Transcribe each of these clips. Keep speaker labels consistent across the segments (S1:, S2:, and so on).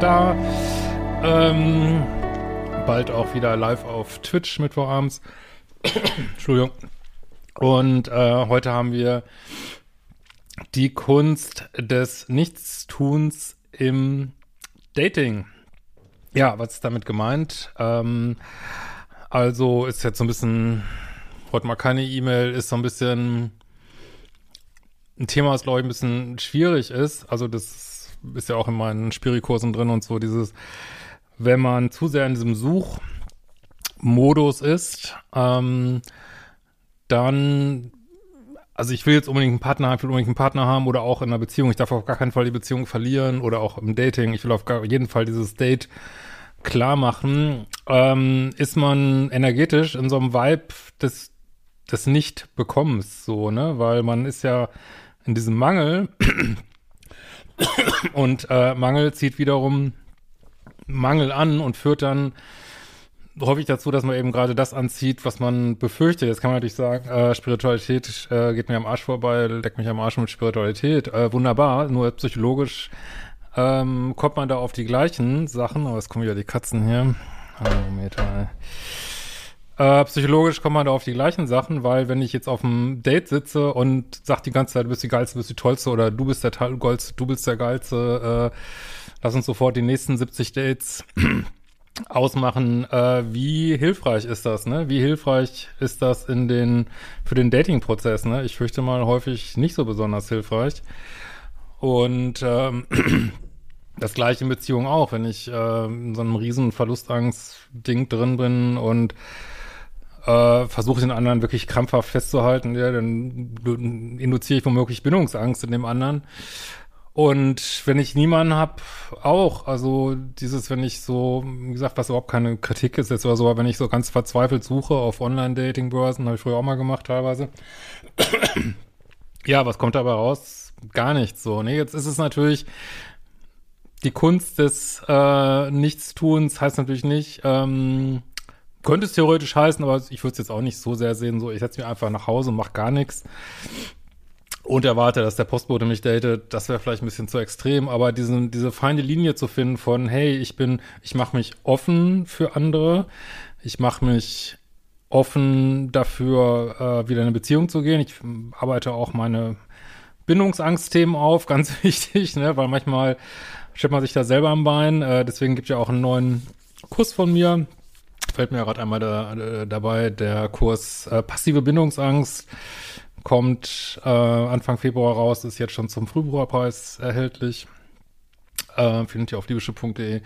S1: Ta. Ähm, bald auch wieder live auf Twitch Mittwochabends. Entschuldigung. Und äh, heute haben wir die Kunst des Nichtstuns im Dating. Ja, was ist damit gemeint? Ähm, also ist jetzt so ein bisschen, heute mal keine E-Mail, ist so ein bisschen ein Thema, das glaube ich ein bisschen schwierig ist. Also das ist ja auch in meinen Spirikursen drin und so dieses, wenn man zu sehr in diesem Suchmodus ist, ähm, dann, also ich will jetzt unbedingt einen Partner haben, ich will unbedingt einen Partner haben oder auch in einer Beziehung. Ich darf auf gar keinen Fall die Beziehung verlieren oder auch im Dating. Ich will auf gar, jeden Fall dieses Date klar machen. Ähm, ist man energetisch in so einem Vibe des, des Nicht-Bekommens, so, ne? Weil man ist ja in diesem Mangel und äh, Mangel zieht wiederum Mangel an und führt dann häufig dazu, dass man eben gerade das anzieht, was man befürchtet. Jetzt kann man natürlich sagen, äh, Spiritualität äh, geht mir am Arsch vorbei, leckt mich am Arsch mit Spiritualität. Äh, wunderbar, nur psychologisch ähm, kommt man da auf die gleichen Sachen. Aber es kommen wieder die Katzen hier. Hallo, Meter. Äh, psychologisch kommt man da auf die gleichen Sachen, weil wenn ich jetzt auf einem Date sitze und sag die ganze Zeit, du bist die Geilste, du bist die Tollste oder du bist der Tollste, du bist der Geilste, äh, lass uns sofort die nächsten 70 Dates ausmachen, äh, wie hilfreich ist das, ne? Wie hilfreich ist das in den, für den Dating-Prozess, ne? Ich fürchte mal häufig nicht so besonders hilfreich. Und ähm, das gleiche in Beziehung auch, wenn ich äh, in so einem riesen Verlustangst-Ding drin bin und äh, versuche den anderen wirklich krampfhaft festzuhalten, ja, dann induziere ich womöglich Bindungsangst in dem anderen. Und wenn ich niemanden hab, auch. Also dieses, wenn ich so, wie gesagt, was überhaupt keine Kritik ist jetzt oder so, aber wenn ich so ganz verzweifelt suche auf Online-Dating-Börsen, habe ich früher auch mal gemacht teilweise. ja, was kommt dabei raus? Gar nichts so. Nee, jetzt ist es natürlich die Kunst des äh, Nichtstuns heißt natürlich nicht, ähm, könnte es theoretisch heißen, aber ich würde es jetzt auch nicht so sehr sehen, so ich setze mich einfach nach Hause und mache gar nichts und erwarte, dass der Postbote mich datet, das wäre vielleicht ein bisschen zu extrem, aber diesen, diese feine Linie zu finden von, hey, ich bin, ich mache mich offen für andere, ich mache mich offen dafür, äh, wieder in eine Beziehung zu gehen. Ich arbeite auch meine Bindungsangstthemen auf, ganz wichtig, ne, weil manchmal stellt man sich da selber am Bein. Äh, deswegen gibt ja auch einen neuen Kurs von mir. Fällt mir gerade einmal da, äh, dabei, der Kurs äh, Passive Bindungsangst kommt äh, Anfang Februar raus, ist jetzt schon zum Frühbucherpreis erhältlich. Äh, findet ihr auf liebische.de.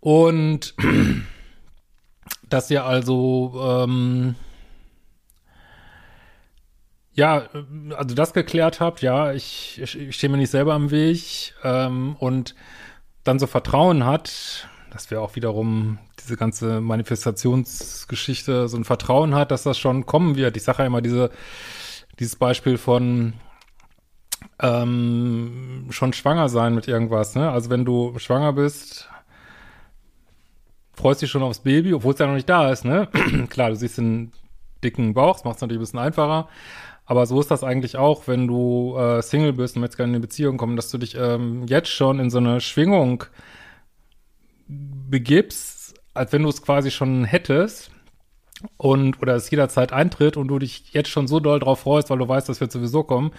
S1: Und dass ihr also ähm, ja, also das geklärt habt, ja, ich, ich, ich stehe mir nicht selber am Weg ähm, und dann so Vertrauen hat, dass wir auch wiederum diese ganze Manifestationsgeschichte so ein Vertrauen hat, dass das schon kommen wird. Ich sage ja immer diese, dieses Beispiel von ähm, schon schwanger sein mit irgendwas, ne? Also wenn du schwanger bist, freust dich schon aufs Baby, obwohl es ja noch nicht da ist, ne? Klar, du siehst den dicken Bauch, das macht es natürlich ein bisschen einfacher. Aber so ist das eigentlich auch, wenn du äh, Single bist und jetzt gerne in eine Beziehung kommen, dass du dich ähm, jetzt schon in so eine Schwingung begibst, als wenn du es quasi schon hättest und oder es jederzeit eintritt und du dich jetzt schon so doll drauf freust, weil du weißt, das wird sowieso kommen.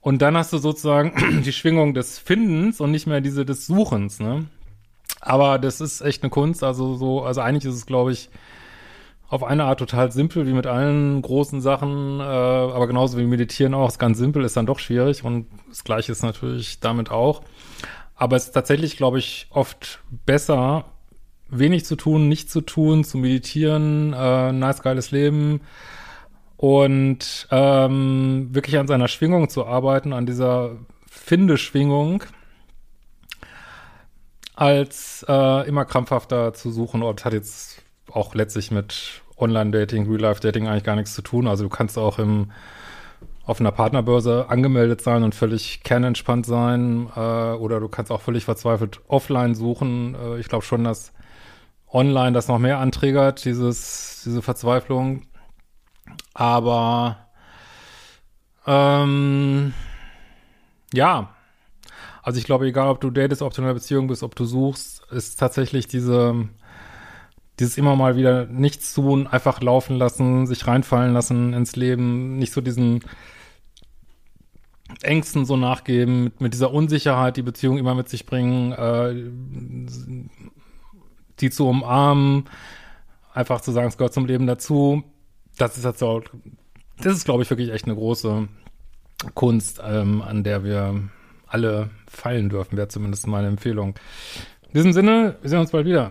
S1: Und dann hast du sozusagen die Schwingung des Findens und nicht mehr diese des Suchens, ne? Aber das ist echt eine Kunst, also so, also eigentlich ist es, glaube ich, auf eine Art total simpel, wie mit allen großen Sachen, äh, aber genauso wie Meditieren auch, ist ganz simpel, ist dann doch schwierig und das Gleiche ist natürlich damit auch. Aber es ist tatsächlich, glaube ich, oft besser, wenig zu tun, nichts zu tun, zu meditieren, äh, nice, geiles Leben und ähm, wirklich an seiner Schwingung zu arbeiten, an dieser Findeschwingung, als äh, immer krampfhafter zu suchen. Und hat jetzt auch letztlich mit Online-Dating, Real-Life-Dating eigentlich gar nichts zu tun. Also du kannst auch im, auf einer Partnerbörse angemeldet sein und völlig kernentspannt sein äh, oder du kannst auch völlig verzweifelt offline suchen. Äh, ich glaube schon, dass online das noch mehr anträgert, dieses, diese Verzweiflung. Aber ähm, ja, also ich glaube, egal ob du datest, ob du in einer Beziehung bist, ob du suchst, ist tatsächlich diese dieses immer mal wieder nichts tun, einfach laufen lassen, sich reinfallen lassen ins Leben, nicht so diesen Ängsten so nachgeben, mit, mit dieser Unsicherheit, die Beziehung immer mit sich bringen, äh, die zu umarmen, einfach zu sagen, es gehört zum Leben dazu. Das ist jetzt so, das ist, glaube ich, wirklich echt eine große Kunst, ähm, an der wir alle feilen dürfen, wäre zumindest meine Empfehlung. In diesem Sinne, wir sehen uns bald wieder.